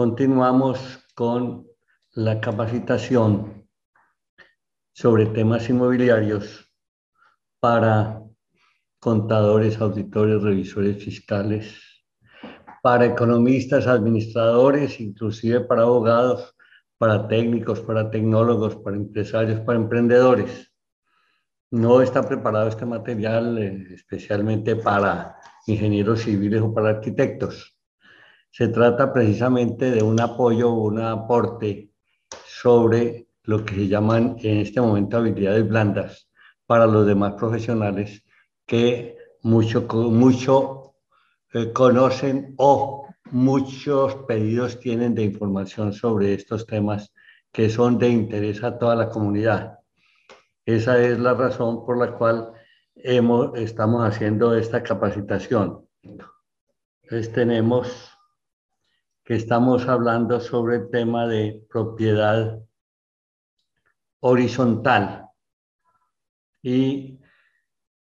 continuamos con la capacitación sobre temas inmobiliarios para contadores, auditores, revisores fiscales, para economistas, administradores, inclusive para abogados, para técnicos, para tecnólogos, para empresarios, para emprendedores. No está preparado este material eh, especialmente para ingenieros civiles o para arquitectos. Se trata precisamente de un apoyo un aporte sobre lo que se llaman en este momento habilidades blandas para los demás profesionales que mucho, mucho eh, conocen o muchos pedidos tienen de información sobre estos temas que son de interés a toda la comunidad. Esa es la razón por la cual hemos, estamos haciendo esta capacitación. Entonces tenemos estamos hablando sobre el tema de propiedad horizontal y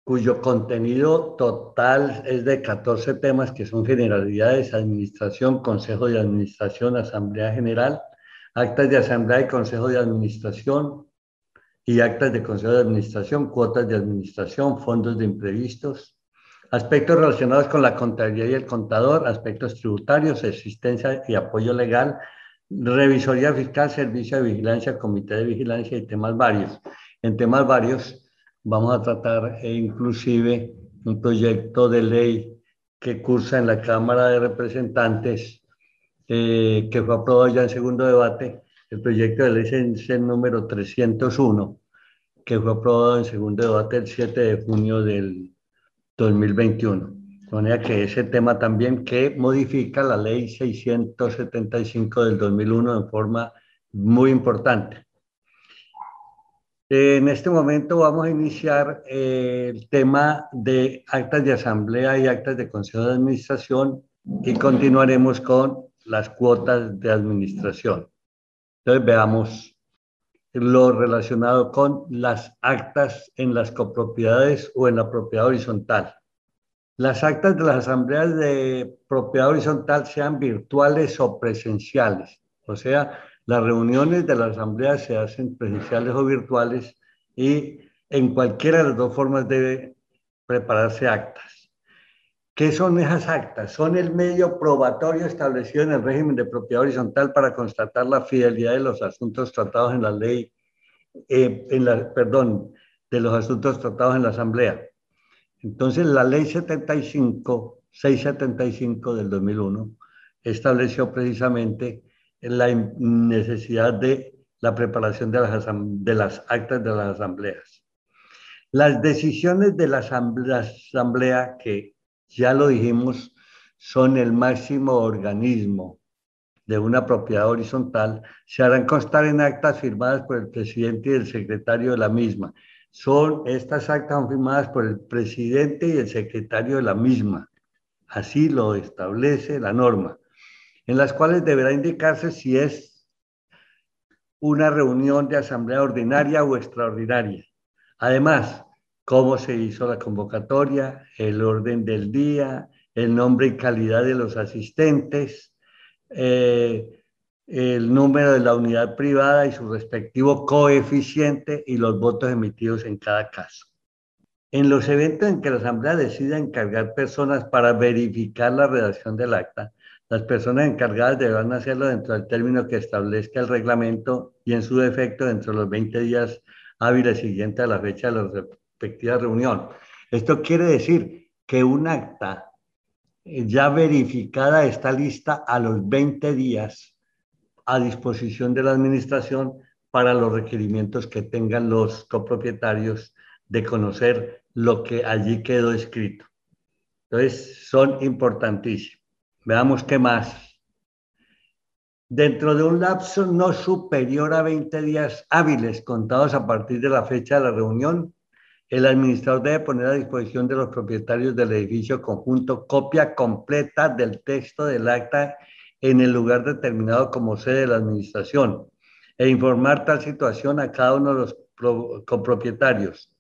cuyo contenido total es de 14 temas que son generalidades, administración, consejo de administración, asamblea general, actas de asamblea y consejo de administración y actas de consejo de administración, cuotas de administración, fondos de imprevistos, aspectos relacionados con la contabilidad y el contador, aspectos tributarios, existencia y apoyo legal, revisoría fiscal, servicio de vigilancia, comité de vigilancia y temas varios. En temas varios vamos a tratar e inclusive un proyecto de ley que cursa en la Cámara de Representantes, eh, que fue aprobado ya en segundo debate. El proyecto de ley es el número 301, que fue aprobado en segundo debate el 7 de junio del 2021. De manera que ese tema también que modifica la ley 675 del 2001 en forma muy importante. En este momento vamos a iniciar eh, el tema de actas de asamblea y actas de consejo de administración y continuaremos con las cuotas de administración. Entonces veamos lo relacionado con las actas en las copropiedades o en la propiedad horizontal. Las actas de las asambleas de propiedad horizontal sean virtuales o presenciales, o sea, las reuniones de la asamblea se hacen presenciales o virtuales y en cualquiera de las dos formas debe prepararse actas. ¿Qué son esas actas? Son el medio probatorio establecido en el régimen de propiedad horizontal para constatar la fidelidad de los asuntos tratados en la ley, eh, en la, perdón, de los asuntos tratados en la asamblea. Entonces, la ley 75, 675 del 2001 estableció precisamente la necesidad de la preparación de las, actas de las asambleas. Las decisiones de la asamblea, que ya lo dijimos, son el máximo organismo de una propiedad horizontal, se harán constar en actas firmadas por el presidente y el secretario de la misma. Son estas actas firmadas por el presidente y el secretario de la misma. Así lo establece la norma en las cuales deberá indicarse si es una reunión de asamblea ordinaria o extraordinaria. Además, cómo se hizo la convocatoria, el orden del día, el nombre y calidad de los asistentes, eh, el número de la unidad privada y su respectivo coeficiente y los votos emitidos en cada caso. En los eventos en que la Asamblea decida encargar personas para verificar la redacción del acta, las personas encargadas deberán hacerlo dentro del término que establezca el reglamento y en su defecto dentro de los 20 días hábiles siguientes a la fecha de la respectiva reunión. Esto quiere decir que un acta ya verificada está lista a los 20 días a disposición de la administración para los requerimientos que tengan los copropietarios de conocer lo que allí quedó escrito. Entonces, son importantísimos. Veamos qué más. Dentro de un lapso no superior a 20 días hábiles contados a partir de la fecha de la reunión, el administrador debe poner a disposición de los propietarios del edificio conjunto copia completa del texto del acta en el lugar determinado como sede de la administración e informar tal situación a cada uno de los copropietarios.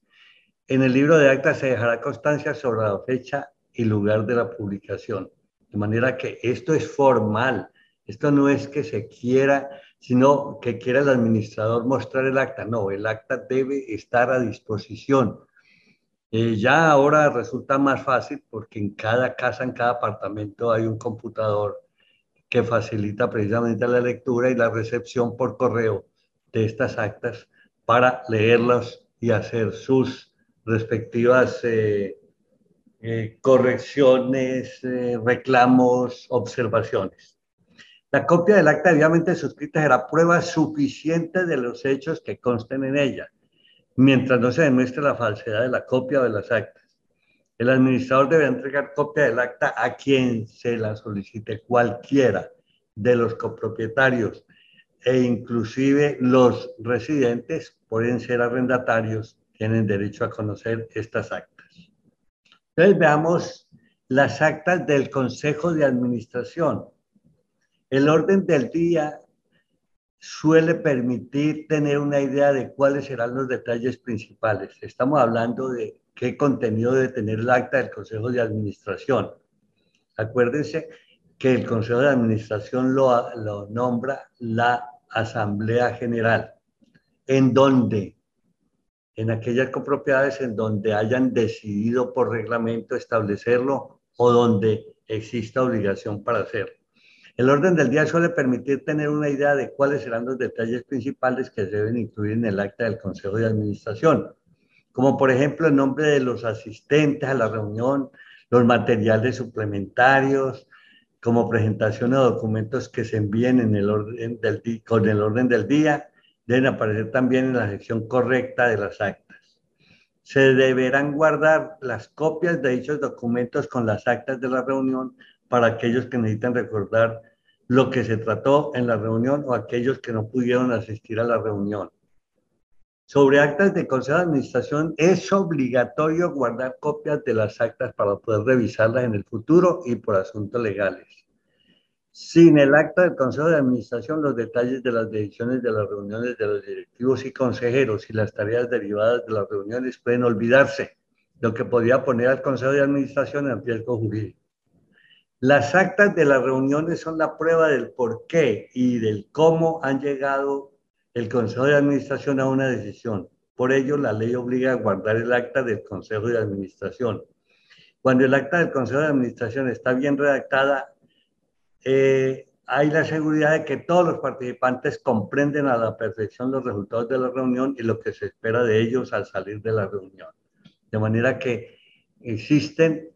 En el libro de acta se dejará constancia sobre la fecha y lugar de la publicación. De manera que esto es formal, Esto no es que se quiera, sino que quiera el administrador mostrar el acta. No, el acta debe estar a disposición. Eh, ya ahora resulta más fácil porque en cada casa, en cada apartamento hay un computador que facilita precisamente la lectura y la recepción por correo de estas actas para leerlas y hacer sus respectivas eh, eh, correcciones, reclamos, observaciones. La copia del acta debidamente suscrita será prueba suficiente de los hechos que consten en ella, mientras no se demuestre la falsedad de la copia de las actas. El administrador debe entregar copia del acta a quien se la solicite, cualquiera de los copropietarios e inclusive los residentes pueden ser arrendatarios, tienen derecho a conocer estas actas. Entonces veamos las actas del Consejo de Administración. El orden del día suele permitir tener una idea de cuáles serán los detalles principales. Estamos hablando de qué contenido debe tener el acta del Consejo de Administración. Acuérdense que el Consejo de Administración lo, lo nombra la Asamblea General, en donde, en aquellas copropiedades en donde hayan decidido por reglamento establecerlo o donde exista obligación para hacerlo. El orden del día suele permitir tener una idea de cuáles serán los detalles principales que deben incluir en el acta del Consejo de Administración, como por ejemplo el nombre de los asistentes a la reunión, los materiales suplementarios, como presentación de documentos que se envíen con el orden del día, deben aparecer también en la sección correcta de las actas. Se deberán guardar las copias de dichos documentos con las actas de la reunión para aquellos que necesitan recordar lo que se trató en la reunión o aquellos que no pudieron asistir a la reunión. Sobre actas de consejo de administración, es obligatorio guardar copias de las actas para poder revisarlas en el futuro y por asuntos legales. Sin el acta del consejo de administración, los detalles de las decisiones de las reuniones de los directivos y consejeros y las tareas derivadas de las reuniones pueden olvidarse, lo que podría poner al consejo de administración en riesgo jurídico. Las actas de las reuniones son la prueba del por qué y del cómo han llegado el Consejo de Administración a una decisión. Por ello, la ley obliga a guardar el acta del Consejo de Administración. Cuando el acta del Consejo de Administración está bien redactada, eh, hay la seguridad de que todos los participantes comprenden a la perfección los resultados de la reunión y lo que se espera de ellos al salir de la reunión. De manera que existen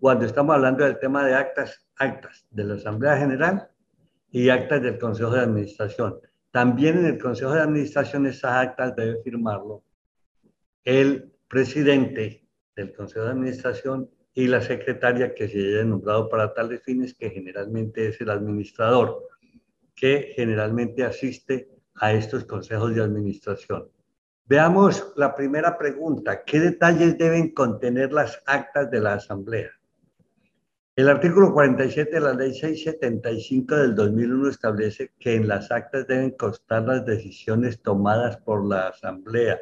cuando estamos hablando del tema de actas, actas de la Asamblea General y actas del Consejo de Administración. También en el Consejo de Administración esas actas debe firmarlo el presidente del Consejo de Administración y la secretaria que se haya nombrado para tales fines, que generalmente es el administrador, que generalmente asiste a estos consejos de administración. Veamos la primera pregunta. ¿Qué detalles deben contener las actas de la Asamblea? El artículo 47 de la Ley 675 del 2001 establece que en las actas deben constar las decisiones tomadas por la Asamblea,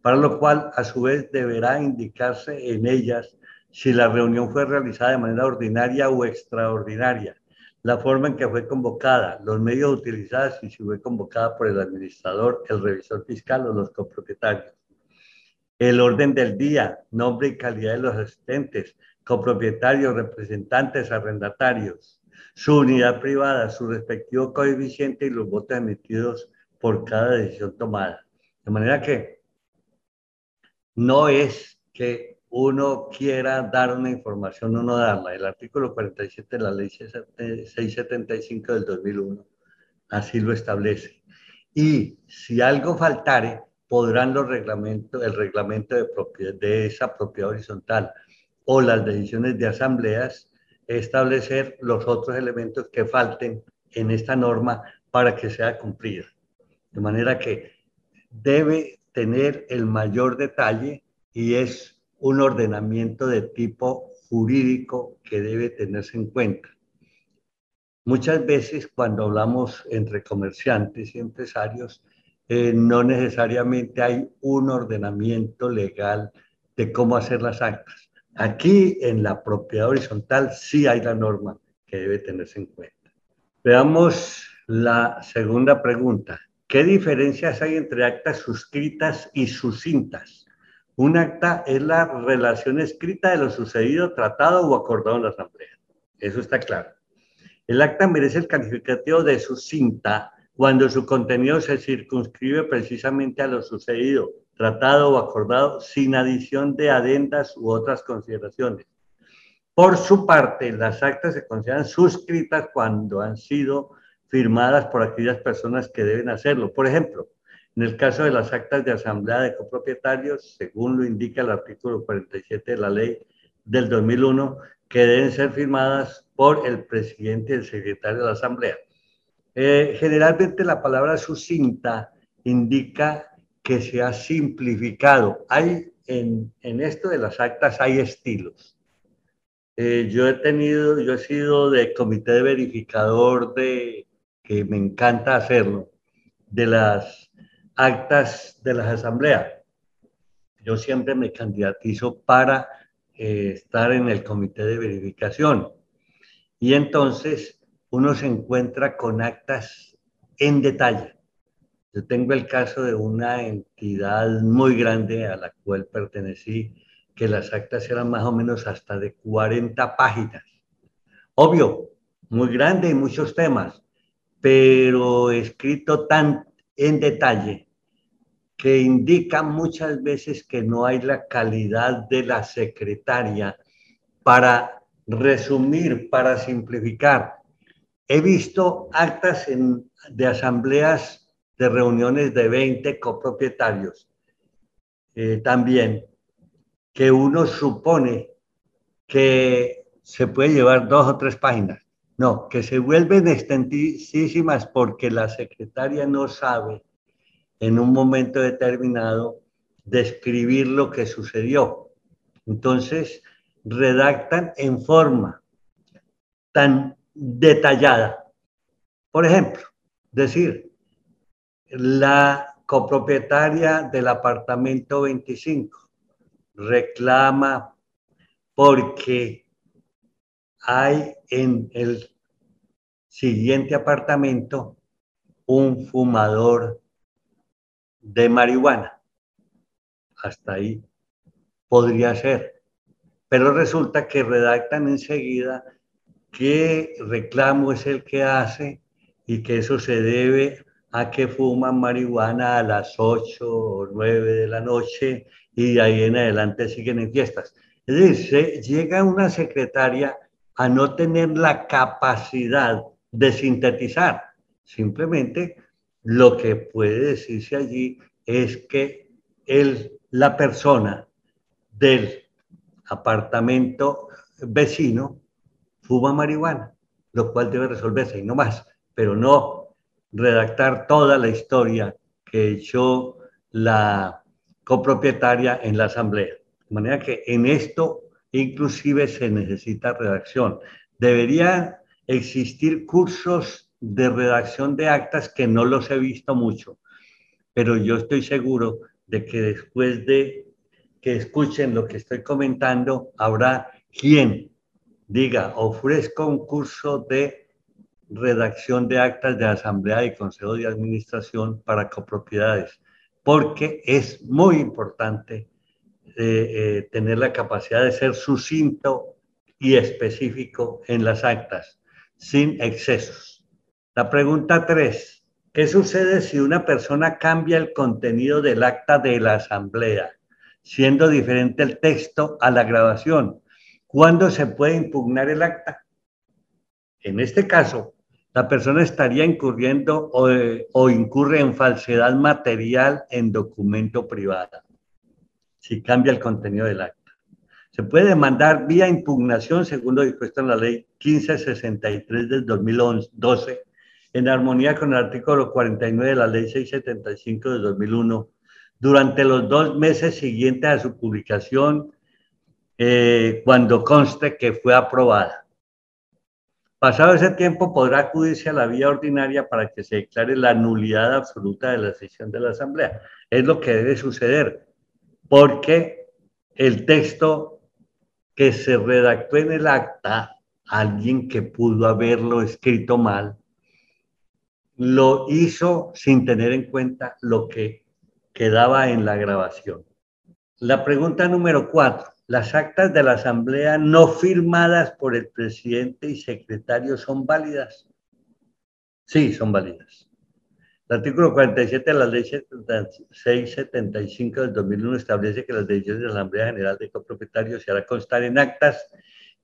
para lo cual a su vez deberá indicarse en ellas si la reunión fue realizada de manera ordinaria o extraordinaria, la forma en que fue convocada, los medios utilizados y si fue convocada por el administrador, el revisor fiscal o los copropietarios. El orden del día, nombre y calidad de los asistentes, copropietarios, representantes, arrendatarios, su unidad privada, su respectivo coeficiente y los votos emitidos por cada decisión tomada. De manera que no es que uno quiera dar una información o no darla. El artículo 47 de la ley 675 del 2001 así lo establece. Y si algo faltare, podrán los reglamentos, el reglamento de, de esa propiedad horizontal o las decisiones de asambleas, establecer los otros elementos que falten en esta norma para que sea cumplida. De manera que debe tener el mayor detalle y es un ordenamiento de tipo jurídico que debe tenerse en cuenta. Muchas veces cuando hablamos entre comerciantes y empresarios, eh, no necesariamente hay un ordenamiento legal de cómo hacer las actas. Aquí en la propiedad horizontal sí hay la norma que debe tenerse en cuenta. Veamos la segunda pregunta. ¿Qué diferencias hay entre actas suscritas y sucintas? Un acta es la relación escrita de lo sucedido, tratado o acordado en la asamblea. Eso está claro. El acta merece el calificativo de sucinta cuando su contenido se circunscribe precisamente a lo sucedido, tratado o acordado sin adición de adendas u otras consideraciones. Por su parte, las actas se consideran suscritas cuando han sido firmadas por aquellas personas que deben hacerlo. Por ejemplo, en el caso de las actas de asamblea de copropietarios, según lo indica el artículo 47 de la ley del 2001, que deben ser firmadas por el presidente y el secretario de la asamblea. Eh, generalmente la palabra sucinta indica que se ha simplificado. Hay en, en esto de las actas hay estilos. Eh, yo he tenido, yo he sido de comité de verificador de, que me encanta hacerlo, de las actas de las asambleas. Yo siempre me candidatizo para eh, estar en el comité de verificación. Y entonces uno se encuentra con actas en detalle. Yo tengo el caso de una entidad muy grande a la cual pertenecí, que las actas eran más o menos hasta de 40 páginas. Obvio, muy grande y muchos temas, pero escrito tan en detalle que indica muchas veces que no hay la calidad de la secretaria para resumir, para simplificar. He visto actas en, de asambleas de reuniones de 20 copropietarios eh, también que uno supone que se puede llevar dos o tres páginas. No, que se vuelven extensísimas porque la secretaria no sabe en un momento determinado describir lo que sucedió. Entonces, redactan en forma tan detallada. Por ejemplo, decir, la copropietaria del apartamento 25 reclama porque hay en el siguiente apartamento un fumador de marihuana. Hasta ahí podría ser. Pero resulta que redactan enseguida qué reclamo es el que hace y que eso se debe a que fuman marihuana a las 8 o 9 de la noche y de ahí en adelante siguen en fiestas. Es decir, llega una secretaria a no tener la capacidad de sintetizar. Simplemente lo que puede decirse allí es que el, la persona del apartamento vecino fuma marihuana, lo cual debe resolverse y no más, pero no redactar toda la historia que echó la copropietaria en la asamblea. De manera que en esto inclusive se necesita redacción. Deberían existir cursos de redacción de actas que no los he visto mucho, pero yo estoy seguro de que después de que escuchen lo que estoy comentando, habrá quien diga, ofrezco un curso de redacción de actas de asamblea y consejo de administración para copropiedades porque es muy importante eh, eh, tener la capacidad de ser sucinto y específico en las actas, sin excesos. La pregunta tres, ¿qué sucede si una persona cambia el contenido del acta de la asamblea, siendo diferente el texto a la grabación? ¿Cuándo se puede impugnar el acta? En este caso, la persona estaría incurriendo o, incurre en falsedad material en documento privado, si cambia el contenido del acta. Se puede demandar vía impugnación, según lo dispuesto en la ley 1563 del 2012, en armonía con el artículo 49 de la ley 675 del 2001, durante los dos meses siguientes a su publicación, eh, cuando conste que fue aprobada. Pasado ese tiempo podrá acudirse a la vía ordinaria para que se declare la nulidad absoluta de la sesión de la Asamblea. Es lo que debe suceder, porque el texto que se redactó en el acta, alguien que pudo haberlo escrito mal, lo hizo sin tener en cuenta lo que quedaba en la grabación. La pregunta número cuatro. ¿Las actas de la Asamblea no firmadas por el presidente y secretario son válidas? Sí, son válidas. El artículo 47 de la ley 675 del 2001 establece que las decisiones de la Asamblea General de Copropietarios se hará constar en actas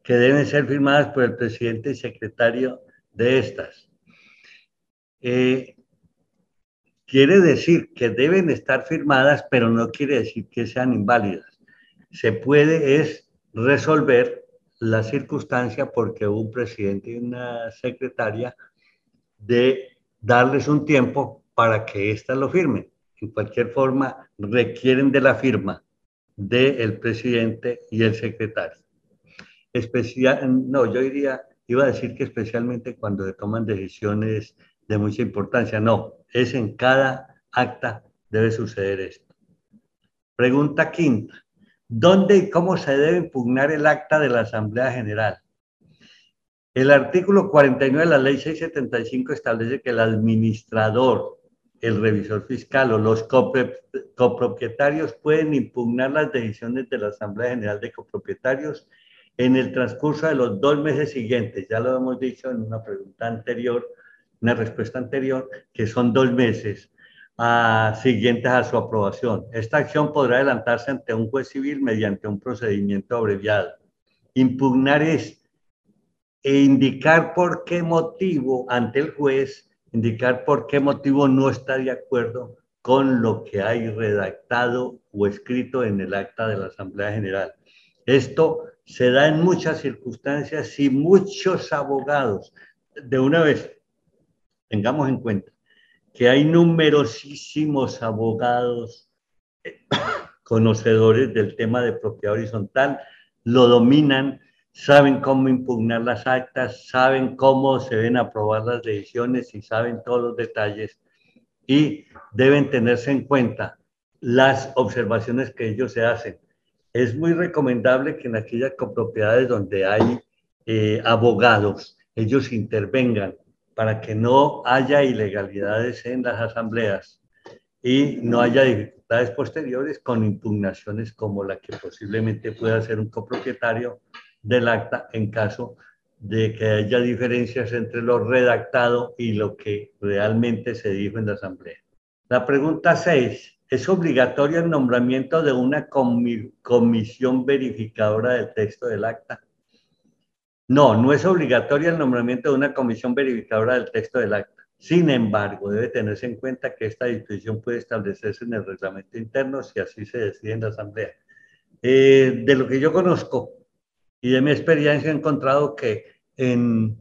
que deben ser firmadas por el presidente y secretario de estas. Eh, quiere decir que deben estar firmadas, pero no quiere decir que sean inválidas. Se puede es resolver la circunstancia porque un presidente y una secretaria de darles un tiempo para que ésta lo firmen. En cualquier forma, requieren de la firma del presidente y el secretario. Especial, no, yo diría, iba a decir que especialmente cuando se toman decisiones de mucha importancia. No, es en cada acta debe suceder esto. Pregunta quinta. ¿Dónde y cómo se debe impugnar el acta de la Asamblea General? El artículo 49 de la Ley 675 establece que el administrador, el revisor fiscal o los copropietarios pueden impugnar las decisiones de la Asamblea General de Copropietarios en el transcurso de los dos meses siguientes. Ya lo hemos dicho en una pregunta anterior una respuesta anterior, que son dos meses ah, siguientes a su aprobación. Esta acción podrá adelantarse ante un juez civil mediante un procedimiento abreviado. Impugnar es e indicar por qué motivo ante el juez, indicar por qué motivo no está de acuerdo con lo que hay redactado o escrito en el acta de la Asamblea General. Esto se da en muchas circunstancias y muchos abogados, de una vez, tengamos en cuenta que hay numerosísimos abogados conocedores del tema de propiedad horizontal, lo dominan, saben cómo impugnar las actas, saben cómo se deben aprobar las decisiones y saben todos los detalles y deben tenerse en cuenta las observaciones que ellos se hacen. Es muy recomendable que en aquellas copropiedades donde hay eh, abogados, ellos intervengan para que no haya ilegalidades en las asambleas y no haya dificultades posteriores con impugnaciones como la que posiblemente pueda ser un copropietario del acta en caso de que haya diferencias entre lo redactado y lo que realmente se dijo en la asamblea. La pregunta 6. ¿Es obligatorio el nombramiento de una comisión verificadora del texto del acta? No, no es obligatorio el nombramiento de una comisión verificadora del texto del acta. Sin embargo, debe tenerse en cuenta que esta disposición puede establecerse en el reglamento interno si así se decide en la Asamblea. Eh, de lo que yo conozco y de mi experiencia he encontrado que en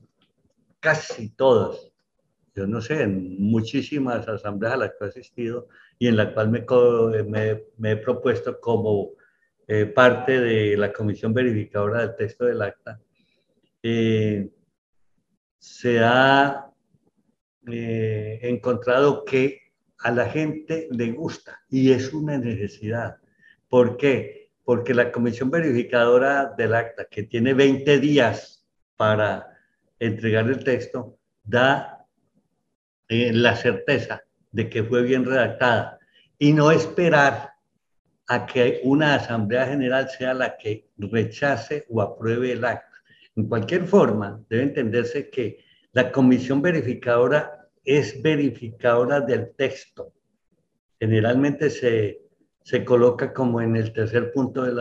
casi todas, yo no sé, en muchísimas asambleas a las que he asistido y en la cual me, he propuesto como eh, parte de la comisión verificadora del texto del acta, eh, se ha eh, encontrado que a la gente le gusta y es una necesidad. ¿Por qué? Porque la comisión verificadora del acta, que tiene 20 días para entregar el texto, da eh, la certeza de que fue bien redactada y no esperar a que una asamblea general sea la que rechace o apruebe el acta. En cualquier forma, debe entenderse que la comisión verificadora es verificadora del texto. Generalmente se, se coloca como en el tercer punto de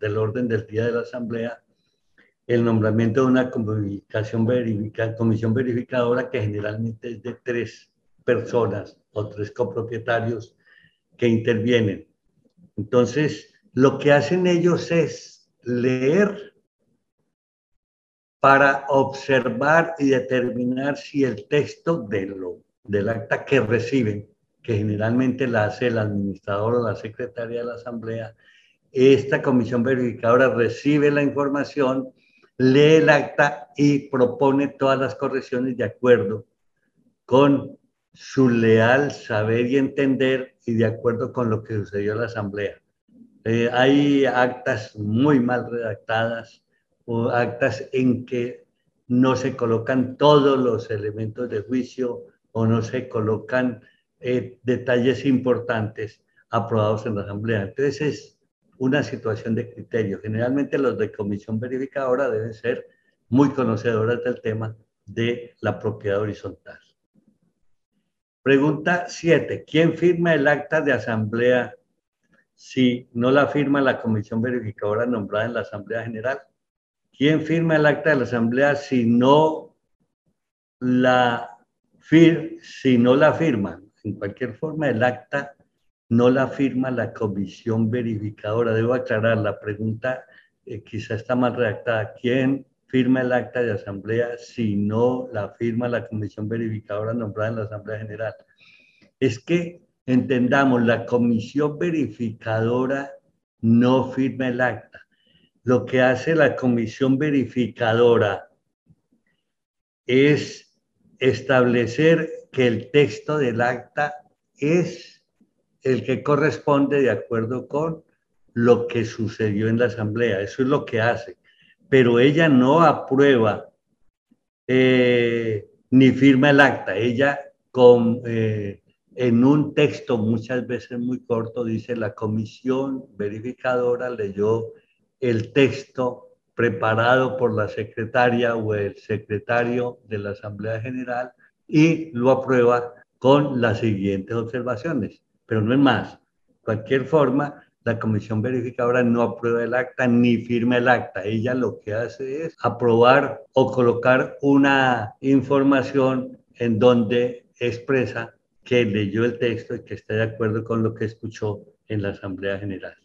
del orden del día de la Asamblea el nombramiento de una comisión verificadora que generalmente es de tres personas o tres copropietarios que intervienen. Entonces, lo que hacen ellos es leer para observar y determinar si el texto de lo, del acta que reciben, que generalmente la hace el administrador o la secretaria de la asamblea, esta comisión verificadora recibe la información, lee el acta y propone todas las correcciones de acuerdo con su leal saber y entender y de acuerdo con lo que sucedió en la asamblea. Eh, hay actas muy mal redactadas, actas en que no se colocan todos los elementos de juicio o no se colocan eh, detalles importantes aprobados en la Asamblea. Entonces es una situación de criterio. Generalmente los de comisión verificadora deben ser muy conocedoras del tema de la propiedad horizontal. Pregunta 7. ¿Quién firma el acta de asamblea si no la firma la comisión verificadora nombrada en la Asamblea General? ¿Quién firma el acta de la Asamblea si no la, si no la firma? En cualquier forma, el acta no la firma la comisión verificadora. Debo aclarar, la pregunta eh, quizá está mal redactada. ¿Quién firma el acta de asamblea si no la firma la comisión verificadora nombrada en la Asamblea General? Es que entendamos, la comisión verificadora no firma el acta. Lo que hace la comisión verificadora es establecer que el texto del acta es el que corresponde de acuerdo con lo que sucedió en la asamblea. Eso es lo que hace. Pero ella no aprueba eh, ni firma el acta. Ella con, eh, en un texto muchas veces muy corto dice la comisión verificadora leyó el texto preparado por la secretaria o el secretario de la Asamblea General y lo aprueba con las siguientes observaciones pero no es más. Cualquier forma, la comisión verificadora no aprueba el acta ni firma el acta. Ella lo que hace es aprobar o colocar una información en donde expresa que leyó el texto y que está de acuerdo con lo que escuchó en la Asamblea General.